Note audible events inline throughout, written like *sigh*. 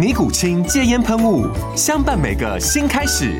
尼古清戒烟喷雾，相伴每个新开始。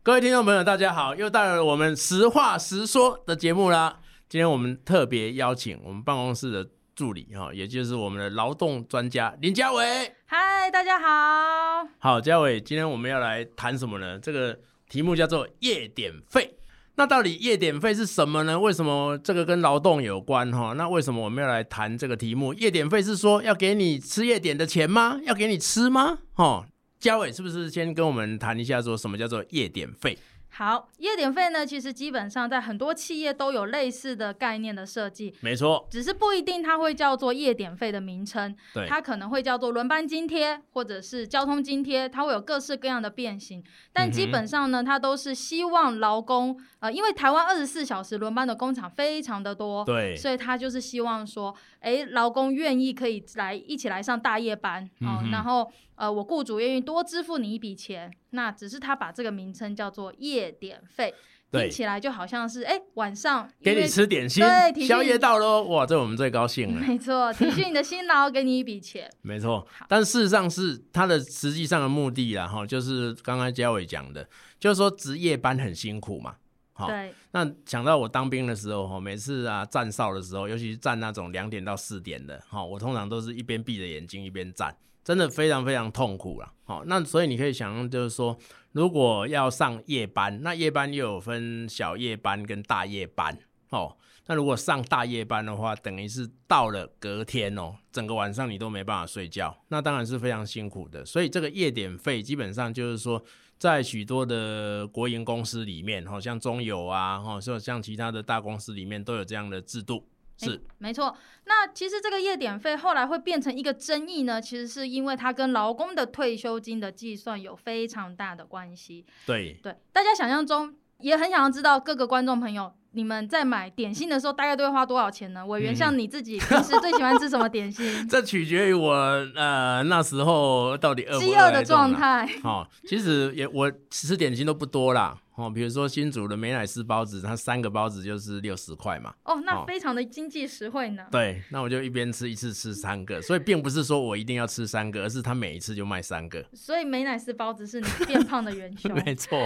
各位听众朋友，大家好，又到了我们实话实说的节目啦。今天我们特别邀请我们办公室的助理哈，也就是我们的劳动专家林家伟。嗨，大家好。好，家伟，今天我们要来谈什么呢？这个题目叫做夜点费。那到底夜点费是什么呢？为什么这个跟劳动有关哈？那为什么我们要来谈这个题目？夜点费是说要给你吃夜点的钱吗？要给你吃吗？哈，嘉伟是不是先跟我们谈一下，说什么叫做夜点费？好，夜点费呢，其实基本上在很多企业都有类似的概念的设计，没错，只是不一定它会叫做夜点费的名称，对，它可能会叫做轮班津贴或者是交通津贴，它会有各式各样的变形，但基本上呢，它都是希望劳工，呃，因为台湾二十四小时轮班的工厂非常的多，对，所以他就是希望说，哎，劳工愿意可以来一起来上大夜班，哦，嗯、然后。呃，我雇主愿意多支付你一笔钱，那只是他把这个名称叫做夜点费，听起来就好像是哎晚上给你吃点心，对，宵夜到喽，哇，这我们最高兴了。没错，体恤你的辛劳，给你一笔钱。没错，但事实上是他的实际上的目的啦，哈，就是刚刚嘉伟讲的，就是说值夜班很辛苦嘛，好，那想到我当兵的时候，哈，每次啊站哨的时候，尤其是站那种两点到四点的，哈，我通常都是一边闭着眼睛一边站。真的非常非常痛苦了，好，那所以你可以想象，就是说，如果要上夜班，那夜班又有分小夜班跟大夜班，哦，那如果上大夜班的话，等于是到了隔天哦，整个晚上你都没办法睡觉，那当然是非常辛苦的。所以这个夜点费基本上就是说，在许多的国营公司里面，好像中油啊，哈，像其他的大公司里面都有这样的制度。是，欸、没错。那其实这个夜点费后来会变成一个争议呢，其实是因为它跟劳工的退休金的计算有非常大的关系。对对，大家想象中也很想要知道，各个观众朋友，你们在买点心的时候大概都会花多少钱呢？委员，像你自己平时最喜欢吃什么点心？*laughs* 这取决于我呃那时候到底饿不饿的状态。哦，其实也我吃点心都不多啦。哦，比如说新竹的美乃滋包子，它三个包子就是六十块嘛。哦，那非常的经济实惠呢。对，那我就一边吃一次吃三个，所以并不是说我一定要吃三个，而是他每一次就卖三个。所以美乃滋包子是你变胖的元凶。*laughs* 没错。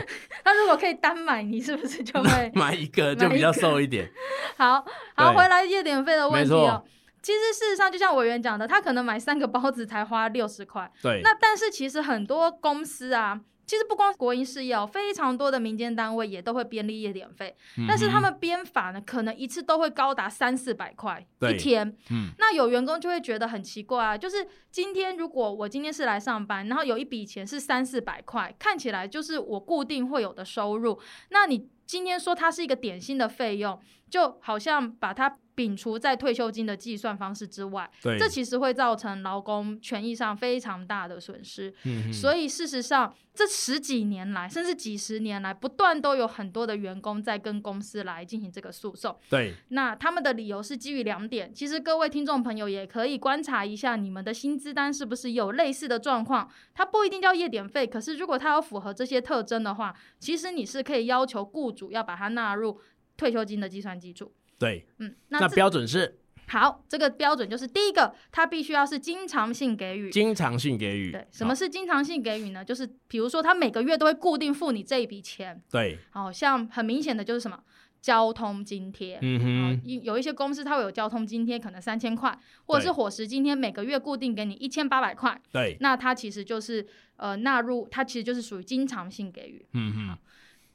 他如果可以单买，你是不是就会买一个就比较瘦一点？*laughs* 好好，回来夜点费的问题哦。其实事实上，就像委员讲的，他可能买三个包子才花六十块。对。那但是其实很多公司啊。其实不光国营事业哦，非常多的民间单位也都会编立夜点费，嗯、但是他们编法呢，可能一次都会高达三四百块一天。嗯，那有员工就会觉得很奇怪啊，就是今天如果我今天是来上班，然后有一笔钱是三四百块，看起来就是我固定会有的收入，那你今天说它是一个点心的费用，就好像把它。摒除在退休金的计算方式之外，这其实会造成劳工权益上非常大的损失。嗯，所以事实上，这十几年来，甚至几十年来，不断都有很多的员工在跟公司来进行这个诉讼。对，那他们的理由是基于两点。其实各位听众朋友也可以观察一下，你们的薪资单是不是有类似的状况？它不一定叫夜点费，可是如果它有符合这些特征的话，其实你是可以要求雇主要把它纳入退休金的计算基础。对，嗯，那，那标准是好，这个标准就是第一个，它必须要是经常性给予，经常性给予。对，什么是经常性给予呢？就是比如说，他每个月都会固定付你这一笔钱。对，好像很明显的就是什么交通津贴，嗯哼，有一些公司它会有交通津贴，可能三千块，或者是伙食津贴，每个月固定给你一千八百块。对，那它其实就是呃纳入，它其实就是属于经常性给予。嗯哼。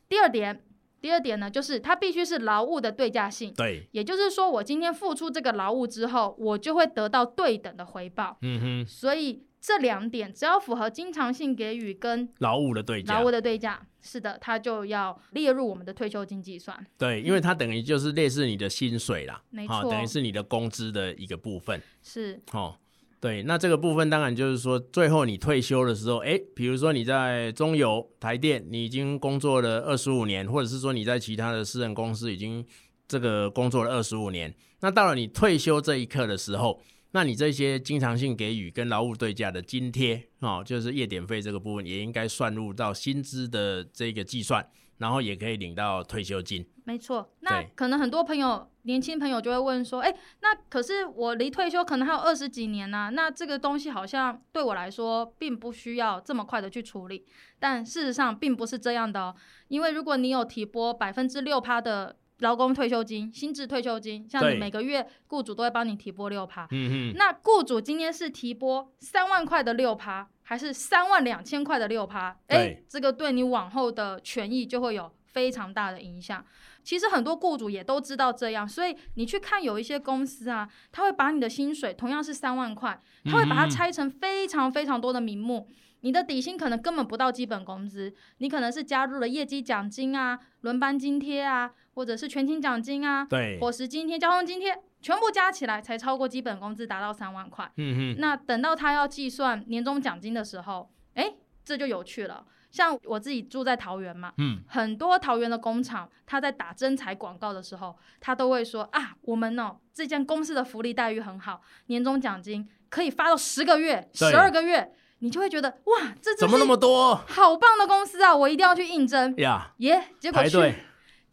第二点。第二点呢，就是它必须是劳务的对价性，对，也就是说，我今天付出这个劳务之后，我就会得到对等的回报。嗯哼，所以这两点只要符合经常性给予跟劳务的对价，劳务的对价，是的，它就要列入我们的退休金计算。对，因为它等于就是类似你的薪水啦，没错，等于是你的工资的一个部分。是，哦。对，那这个部分当然就是说，最后你退休的时候，哎，比如说你在中油、台电，你已经工作了二十五年，或者是说你在其他的私人公司已经这个工作了二十五年，那到了你退休这一刻的时候，那你这些经常性给予跟劳务对价的津贴，哦，就是夜点费这个部分，也应该算入到薪资的这个计算。然后也可以领到退休金，没错。那可能很多朋友，年轻朋友就会问说：“哎，那可是我离退休可能还有二十几年呢、啊，那这个东西好像对我来说并不需要这么快的去处理。”但事实上并不是这样的哦，因为如果你有提拨百分之六趴的劳工退休金、薪资退休金，像你每个月雇主都会帮你提拨六趴，嗯嗯，那雇主今天是提拨三万块的六趴。还是三万两千块的六趴，哎，这个对你往后的权益就会有非常大的影响。其实很多雇主也都知道这样，所以你去看有一些公司啊，他会把你的薪水同样是三万块，他会把它拆成非常非常多的名目。你的底薪可能根本不到基本工资，你可能是加入了业绩奖金啊、轮班津贴啊，或者是全勤奖金啊、对，伙食津贴、交通津贴。全部加起来才超过基本工资，达到三万块。嗯哼，那等到他要计算年终奖金的时候，哎、欸，这就有趣了。像我自己住在桃园嘛，嗯，很多桃园的工厂，他在打征才广告的时候，他都会说啊，我们哦，这间公司的福利待遇很好，年终奖金可以发到十个月、十二个月，你就会觉得哇，这怎么那么多？好棒的公司啊，我一定要去应征呀！耶，结果去。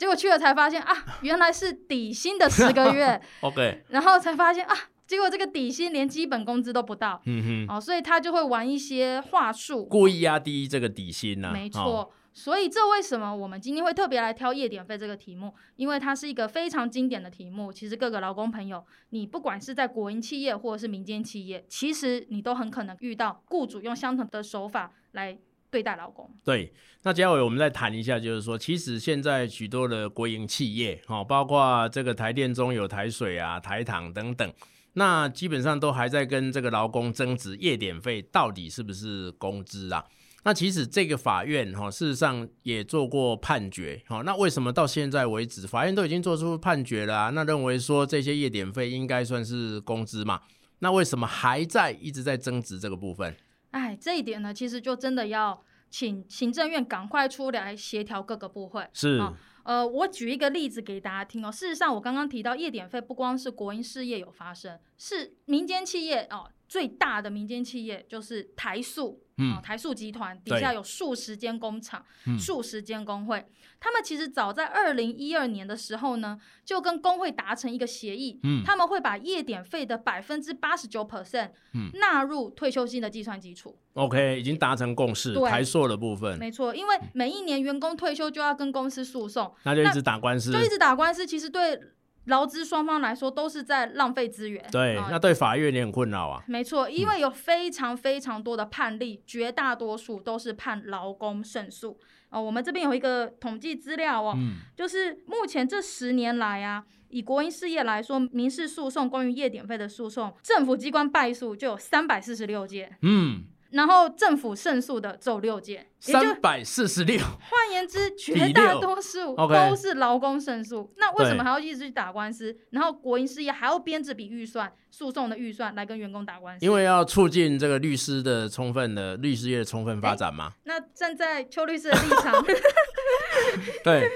结果去了才发现啊，原来是底薪的十个月，*laughs* OK，然后才发现啊，结果这个底薪连基本工资都不到，嗯哼，哦，所以他就会玩一些话术，故意压低这个底薪呢、啊。没错，哦、所以这为什么我们今天会特别来挑夜点费这个题目？因为它是一个非常经典的题目。其实各个劳工朋友，你不管是在国营企业或者是民间企业，其实你都很可能遇到雇主用相同的手法来。对待劳工，对，那接下来我们再谈一下，就是说，其实现在许多的国营企业，哈，包括这个台电、中有、台水啊、台糖等等，那基本上都还在跟这个劳工争执夜点费到底是不是工资啊？那其实这个法院哈，事实上也做过判决，哈，那为什么到现在为止，法院都已经做出判决了啊？那认为说这些夜点费应该算是工资嘛？那为什么还在一直在争执这个部分？哎，这一点呢，其实就真的要请行政院赶快出来协调各个部会。是，啊，呃，我举一个例子给大家听哦。事实上，我刚刚提到夜点费不光是国营事业有发生，是民间企业哦。最大的民间企业就是台塑，台塑集团底下有数十间工厂，对数十间工会。嗯、他们其实早在二零一二年的时候呢，就跟工会达成一个协议，嗯，他们会把夜点费的百分之八十九 percent 纳入退休金的计算基础。OK，已经达成共识，对台塑的部分没错，因为每一年员工退休就要跟公司诉讼，那就一直打官司，就一直打官司。其实对。劳资双方来说都是在浪费资源，对，嗯、那对法院也很困扰啊。没错，因为有非常非常多的判例，嗯、绝大多数都是判劳工胜诉。哦，我们这边有一个统计资料哦，嗯、就是目前这十年来啊，以国营事业来说，民事诉讼关于夜点费的诉讼，政府机关败诉就有三百四十六件。嗯。然后政府胜诉的只有六件，三百四十六。换言之，绝大多数都是劳工胜诉。那为什么还要一直去打官司？然后国营事业还要编这笔预算，诉讼的预算来跟员工打官司？因为要促进这个律师的充分的律师业的充分发展嘛。那站在邱律师的立场，*laughs* 对，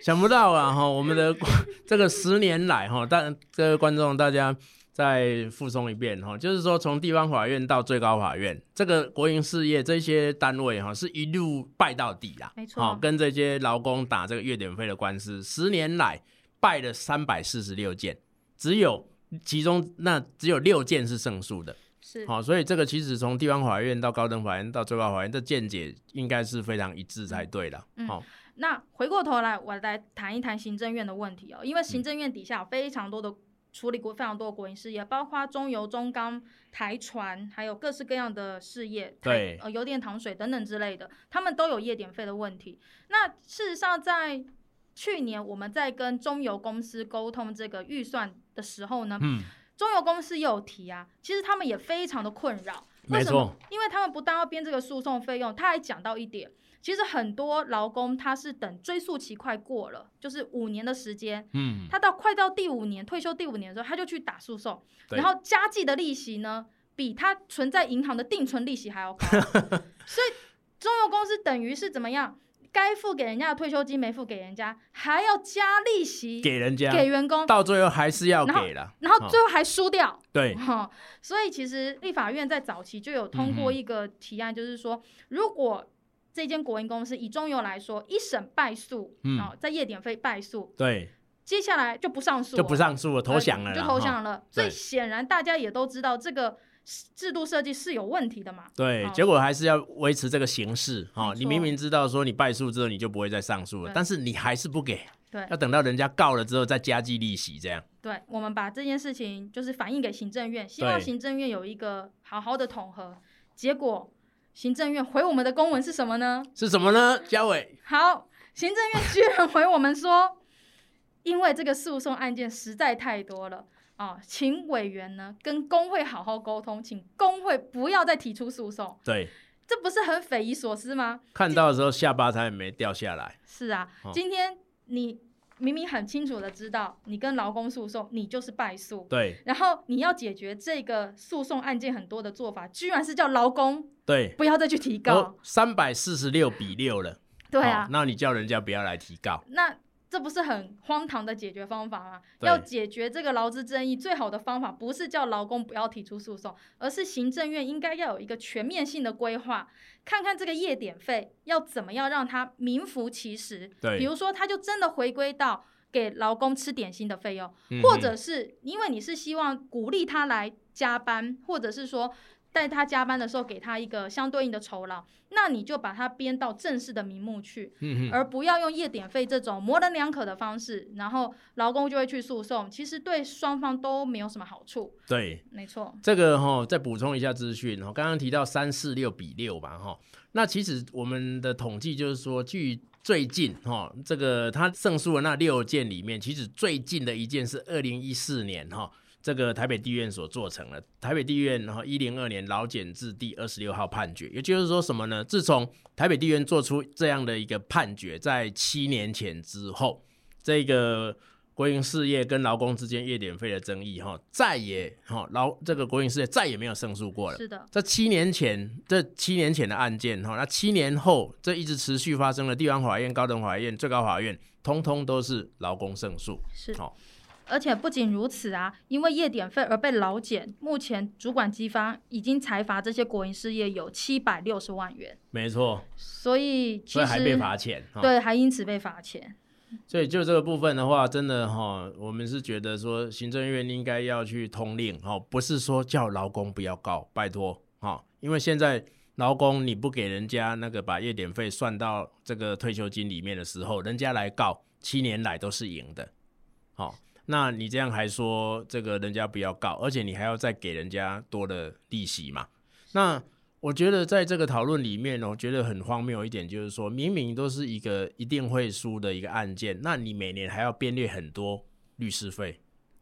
想不到啊哈，我们的 *laughs* 这个十年来哈，但各位观众大家。再复诵一遍哈，就是说从地方法院到最高法院，这个国营事业这些单位哈，是一路败到底啦。没错，跟这些劳工打这个月点费的官司，十年来败了三百四十六件，只有其中那只有六件是胜诉的。是，好，所以这个其实从地方法院到高等法院到最高法院，的见解应该是非常一致才对的。嗯，好，那回过头来，我来谈一谈行政院的问题哦，因为行政院底下有非常多的。处理过非常多的国营事业，包括中油、中钢、台船，还有各式各样的事业，对，呃，油电、糖水等等之类的，他们都有夜点费的问题。那事实上，在去年我们在跟中油公司沟通这个预算的时候呢，嗯，中油公司也有提啊，其实他们也非常的困扰，为什么？因为他们不但要编这个诉讼费用，他还讲到一点。其实很多劳工他是等追溯期快过了，就是五年的时间，嗯，他到快到第五年退休第五年的时候，他就去打诉讼，然后加计的利息呢，比他存在银行的定存利息还要高，*laughs* 所以中油公司等于是怎么样？该付给人家的退休金没付给人家，还要加利息给人家给员工，到最后还是要给了，然后，最后还输掉，对，哈，所以其实立法院在早期就有通过一个提案，就是说如果这间国营公司以中油来说，一审败诉，嗯，在夜点费败诉，对，接下来就不上诉，就不上诉了，投降了，就投降了。所以显然大家也都知道这个制度设计是有问题的嘛。对，结果还是要维持这个形式，哈，你明明知道说你败诉之后你就不会再上诉了，但是你还是不给，对，要等到人家告了之后再加计利息这样。对，我们把这件事情就是反映给行政院，希望行政院有一个好好的统合，结果。行政院回我们的公文是什么呢？是什么呢？嘉伟，好，行政院居然回我们说，*laughs* 因为这个诉讼案件实在太多了啊，请委员呢跟工会好好沟通，请工会不要再提出诉讼。对，这不是很匪夷所思吗？看到的时候下巴才没掉下来。是啊，哦、今天你。明明很清楚的知道，你跟劳工诉讼，你就是败诉。对。然后你要解决这个诉讼案件很多的做法，居然是叫劳工对不要再去提告。三百四十六比六了。对啊、哦。那你叫人家不要来提告。那。这不是很荒唐的解决方法吗？要解决这个劳资争议，最好的方法不是叫劳工不要提出诉讼，而是行政院应该要有一个全面性的规划，看看这个夜点费要怎么样让它名副其实。对，比如说，它就真的回归到给劳工吃点心的费用，嗯、或者是因为你是希望鼓励他来加班，或者是说。在他加班的时候，给他一个相对应的酬劳，那你就把它编到正式的名目去，嗯、而不要用夜点费这种模棱两可的方式，然后劳工就会去诉讼，其实对双方都没有什么好处。对，没错。这个哈、哦，再补充一下资讯哈，刚刚提到三四六比六吧哈，那其实我们的统计就是说，据最近哈，这个他胜诉的那六件里面，其实最近的一件是二零一四年哈。这个台北地院所做成了，台北地院然后一零二年劳检字第二十六号判决，也就是说什么呢？自从台北地院做出这样的一个判决，在七年前之后，这个国营事业跟劳工之间业点费的争议哈，再也哈劳这个国营事业再也没有胜诉过了。是的，这七年前这七年前的案件哈，那七年后这一直持续发生的地方法院、高等法院、最高法院，通通都是劳工胜诉。是好。而且不仅如此啊，因为夜点费而被劳检，目前主管机方已经裁罚这些国营事业有七百六十万元。没错，所以其实还被罚钱，对，还因此被罚钱。所以就这个部分的话，真的哈，我们是觉得说行政院应该要去通令哈，不是说叫劳工不要告，拜托哈，因为现在劳工你不给人家那个把夜点费算到这个退休金里面的时候，人家来告，七年来都是赢的，好。那你这样还说这个人家不要告，而且你还要再给人家多的利息嘛？那我觉得在这个讨论里面，我觉得很荒谬一点，就是说明明都是一个一定会输的一个案件，那你每年还要编列很多律师费，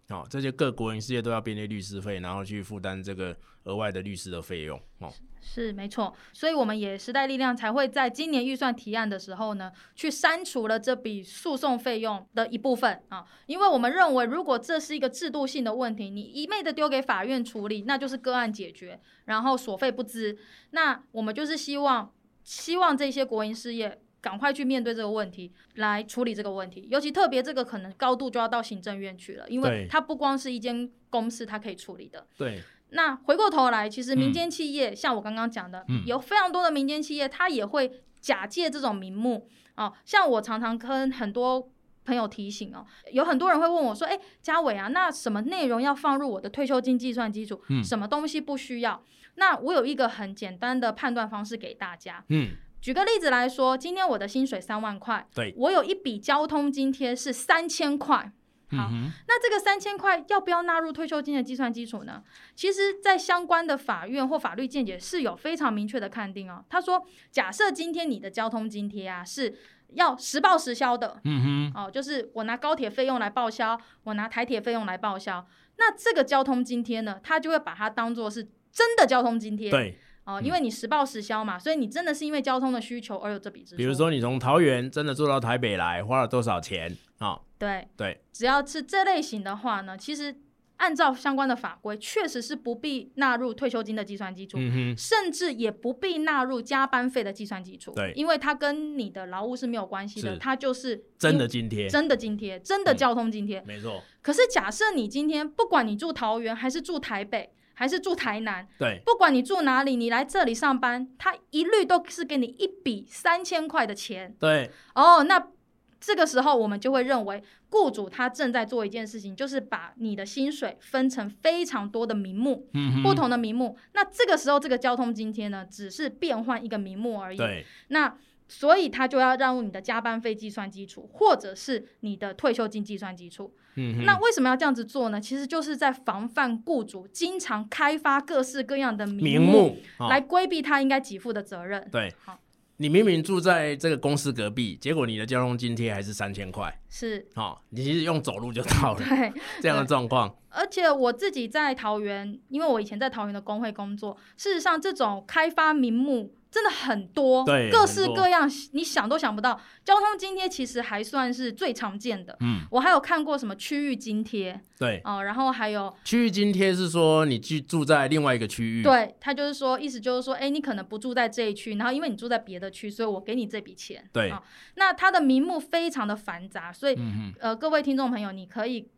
哦，这些各国营事业都要编列律师费，然后去负担这个额外的律师的费用，哦。是没错，所以我们也时代力量才会在今年预算提案的时候呢，去删除了这笔诉讼费用的一部分啊，因为我们认为，如果这是一个制度性的问题，你一昧的丢给法院处理，那就是个案解决，然后所费不支。那我们就是希望，希望这些国营事业赶快去面对这个问题，来处理这个问题。尤其特别这个可能高度就要到行政院去了，因为它不光是一间公司，它可以处理的。对。那回过头来，其实民间企业、嗯、像我刚刚讲的、嗯，有非常多的民间企业，它也会假借这种名目哦。像我常常跟很多朋友提醒哦，有很多人会问我说：“哎，嘉伟啊，那什么内容要放入我的退休金计算基础？嗯、什么东西不需要？”那我有一个很简单的判断方式给大家。嗯，举个例子来说，今天我的薪水三万块，对，我有一笔交通津贴是三千块。好，嗯、那这个三千块要不要纳入退休金的计算基础呢？其实，在相关的法院或法律见解是有非常明确的看定哦。他说，假设今天你的交通津贴啊是要实报实销的，嗯哼，哦，就是我拿高铁费用来报销，我拿台铁费用来报销，那这个交通津贴呢，他就会把它当做是真的交通津贴，对。哦，因为你实报实销嘛，所以你真的是因为交通的需求而有这笔支出。比如说你从桃园真的坐到台北来，花了多少钱啊？对对，只要是这类型的话呢，其实按照相关的法规，确实是不必纳入退休金的计算基础，嗯，甚至也不必纳入加班费的计算基础。对，因为它跟你的劳务是没有关系的，它就是真的津贴，真的津贴，真的交通津贴。没错。可是假设你今天不管你住桃园还是住台北。还是住台南，对，不管你住哪里，你来这里上班，他一律都是给你一笔三千块的钱，对。哦，oh, 那这个时候我们就会认为，雇主他正在做一件事情，就是把你的薪水分成非常多的名目，嗯，不同的名目。那这个时候，这个交通津贴呢，只是变换一个名目而已，对。那所以他就要让你的加班费计算基础，或者是你的退休金计算基础。嗯，那为什么要这样子做呢？其实就是在防范雇主经常开发各式各样的名目，来规避他应该给付的责任。对，好，你明明住在这个公司隔壁，结果你的交通津贴还是三千块，是，好，你其实用走路就到了，对，这样的状况。而且我自己在桃园，因为我以前在桃园的工会工作，事实上这种开发名目。真的很多，对，各式各样，你想都想不到。交通津贴其实还算是最常见的。嗯，我还有看过什么区域津贴，对，哦，然后还有区域津贴是说你居住在另外一个区域，对，他就是说，意思就是说，哎，你可能不住在这一区，然后因为你住在别的区，所以我给你这笔钱。对，哦，那它的名目非常的繁杂，所以，嗯，呃，各位听众朋友，你可以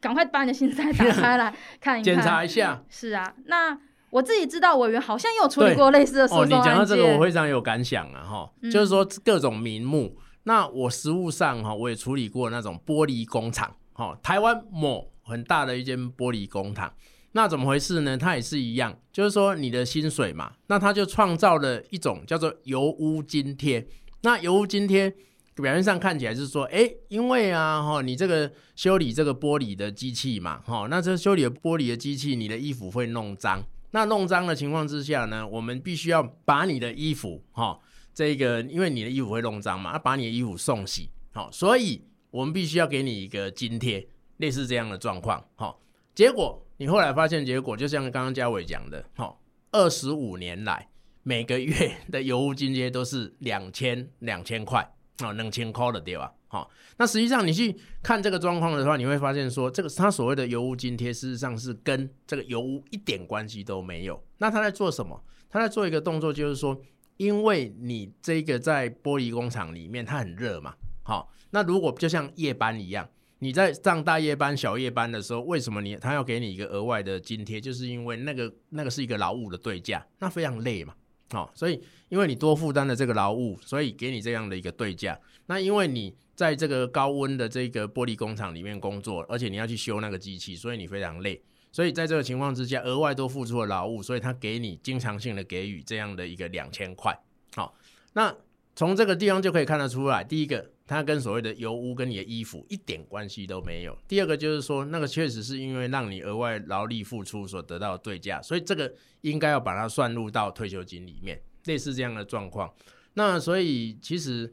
赶快把你的心塞打开来 *laughs* 看一看，检查一下。是啊，那。我自己知道，委员好像有处理过类似的诉讼。哦，你讲到这个，我非常有感想啊，哈、嗯，就是说各种名目。那我实务上哈，我也处理过那种玻璃工厂，哈，台湾某很大的一间玻璃工厂。那怎么回事呢？它也是一样，就是说你的薪水嘛，那它就创造了一种叫做油污津贴。那油污津贴表面上看起来是说，哎，因为啊，哈，你这个修理这个玻璃的机器嘛，哈，那这修理的玻璃的机器，你的衣服会弄脏。那弄脏的情况之下呢，我们必须要把你的衣服，哈、哦，这个因为你的衣服会弄脏嘛，把你的衣服送洗，好、哦，所以我们必须要给你一个津贴，类似这样的状况，好、哦，结果你后来发现，结果就像刚刚嘉伟讲的，好、哦，二十五年来每个月的油污津贴都是两千两千块，啊，两千块的对吧？好，那实际上你去看这个状况的话，你会发现说，这个他所谓的油污津贴，事实上是跟这个油污一点关系都没有。那他在做什么？他在做一个动作，就是说，因为你这个在玻璃工厂里面，它很热嘛。好，那如果就像夜班一样，你在上大夜班、小夜班的时候，为什么你他要给你一个额外的津贴？就是因为那个那个是一个劳务的对价，那非常累嘛。好，所以因为你多负担了这个劳务，所以给你这样的一个对价。那因为你在这个高温的这个玻璃工厂里面工作，而且你要去修那个机器，所以你非常累。所以在这个情况之下，额外多付出了劳务，所以他给你经常性的给予这样的一个两千块。好，那从这个地方就可以看得出来，第一个，它跟所谓的油污跟你的衣服一点关系都没有；第二个就是说，那个确实是因为让你额外劳力付出所得到的对价，所以这个应该要把它算入到退休金里面，类似这样的状况。那所以其实。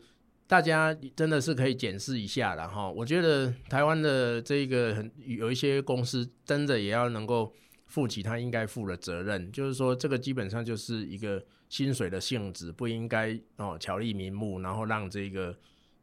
大家真的是可以检视一下了哈，我觉得台湾的这个很有一些公司真的也要能够负起他应该负的责任，就是说这个基本上就是一个薪水的性质，不应该哦巧立名目，然后让这个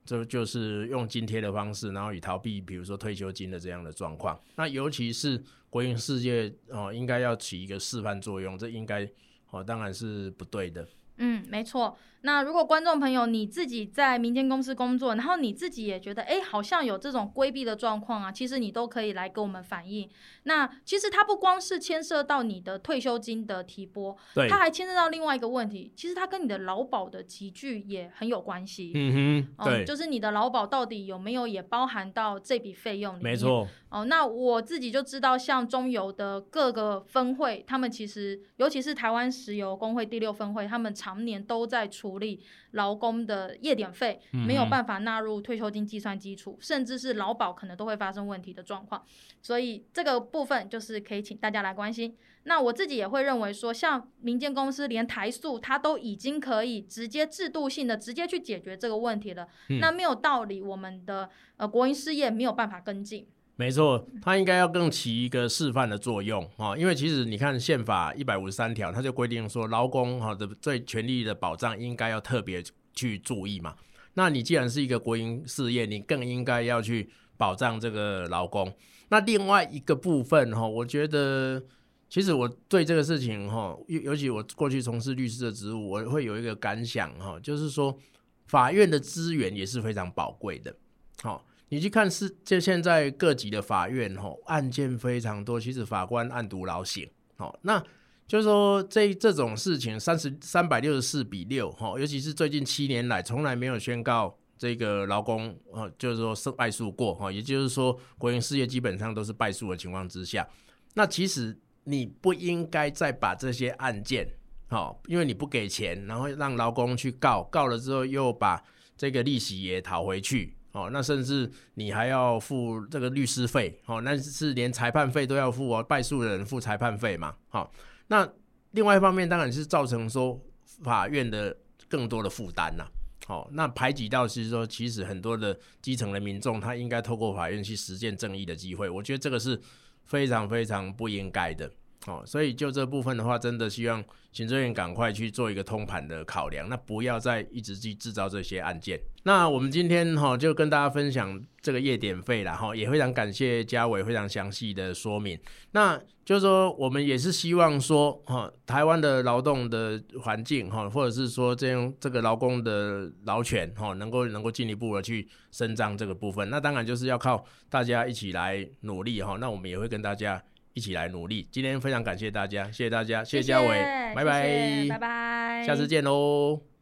这就是用津贴的方式，然后以逃避比如说退休金的这样的状况。那尤其是国营事业哦，应该要起一个示范作用，这应该哦当然是不对的。嗯，没错。那如果观众朋友你自己在民间公司工作，然后你自己也觉得，哎，好像有这种规避的状况啊，其实你都可以来跟我们反映。那其实它不光是牵涉到你的退休金的提拨，对，它还牵涉到另外一个问题，其实它跟你的劳保的集聚也很有关系。嗯哼，对，嗯，就是你的劳保到底有没有也包含到这笔费用里面？没错。哦，那我自己就知道，像中油的各个分会，他们其实尤其是台湾石油工会第六分会，他们常年都在处理劳工的夜点费，没有办法纳入退休金计算基础，甚至是劳保可能都会发生问题的状况。所以这个部分就是可以请大家来关心。那我自己也会认为说，像民间公司连台塑，它都已经可以直接制度性的直接去解决这个问题了。嗯、那没有道理，我们的呃国营事业没有办法跟进。没错，它应该要更起一个示范的作用啊，因为其实你看宪法一百五十三条，它就规定说劳工哈的对权利的保障应该要特别去注意嘛。那你既然是一个国营事业，你更应该要去保障这个劳工。那另外一个部分哈，我觉得。其实我对这个事情哈，尤尤其我过去从事律师的职务，我会有一个感想哈，就是说法院的资源也是非常宝贵的。好，你去看是就现在各级的法院哦，案件非常多，其实法官案牘劳形。哦，那就是说这这种事情三十三百六十四比六哈，尤其是最近七年来从来没有宣告这个劳工啊，就是说胜败诉过哈，也就是说国营事业基本上都是败诉的情况之下，那其实。你不应该再把这些案件，好，因为你不给钱，然后让劳工去告，告了之后又把这个利息也讨回去，哦，那甚至你还要付这个律师费，哦，那是连裁判费都要付哦，败诉人付裁判费嘛，好，那另外一方面当然是造成说法院的更多的负担呐，好，那排挤到是说其实很多的基层的民众他应该透过法院去实践正义的机会，我觉得这个是。非常非常不应该的，哦，所以就这部分的话，真的希望行政院赶快去做一个通盘的考量，那不要再一直去制造这些案件。那我们今天哈就跟大家分享这个夜点费啦，哈，也非常感谢嘉伟非常详细的说明。那就是说，我们也是希望说，哈，台湾的劳动的环境，哈，或者是说这样这个劳工的劳权，哈，能够能够进一步的去伸张这个部分。那当然就是要靠大家一起来努力，哈。那我们也会跟大家一起来努力。今天非常感谢大家，谢谢大家，谢谢嘉伟，拜拜，拜拜，下次见喽。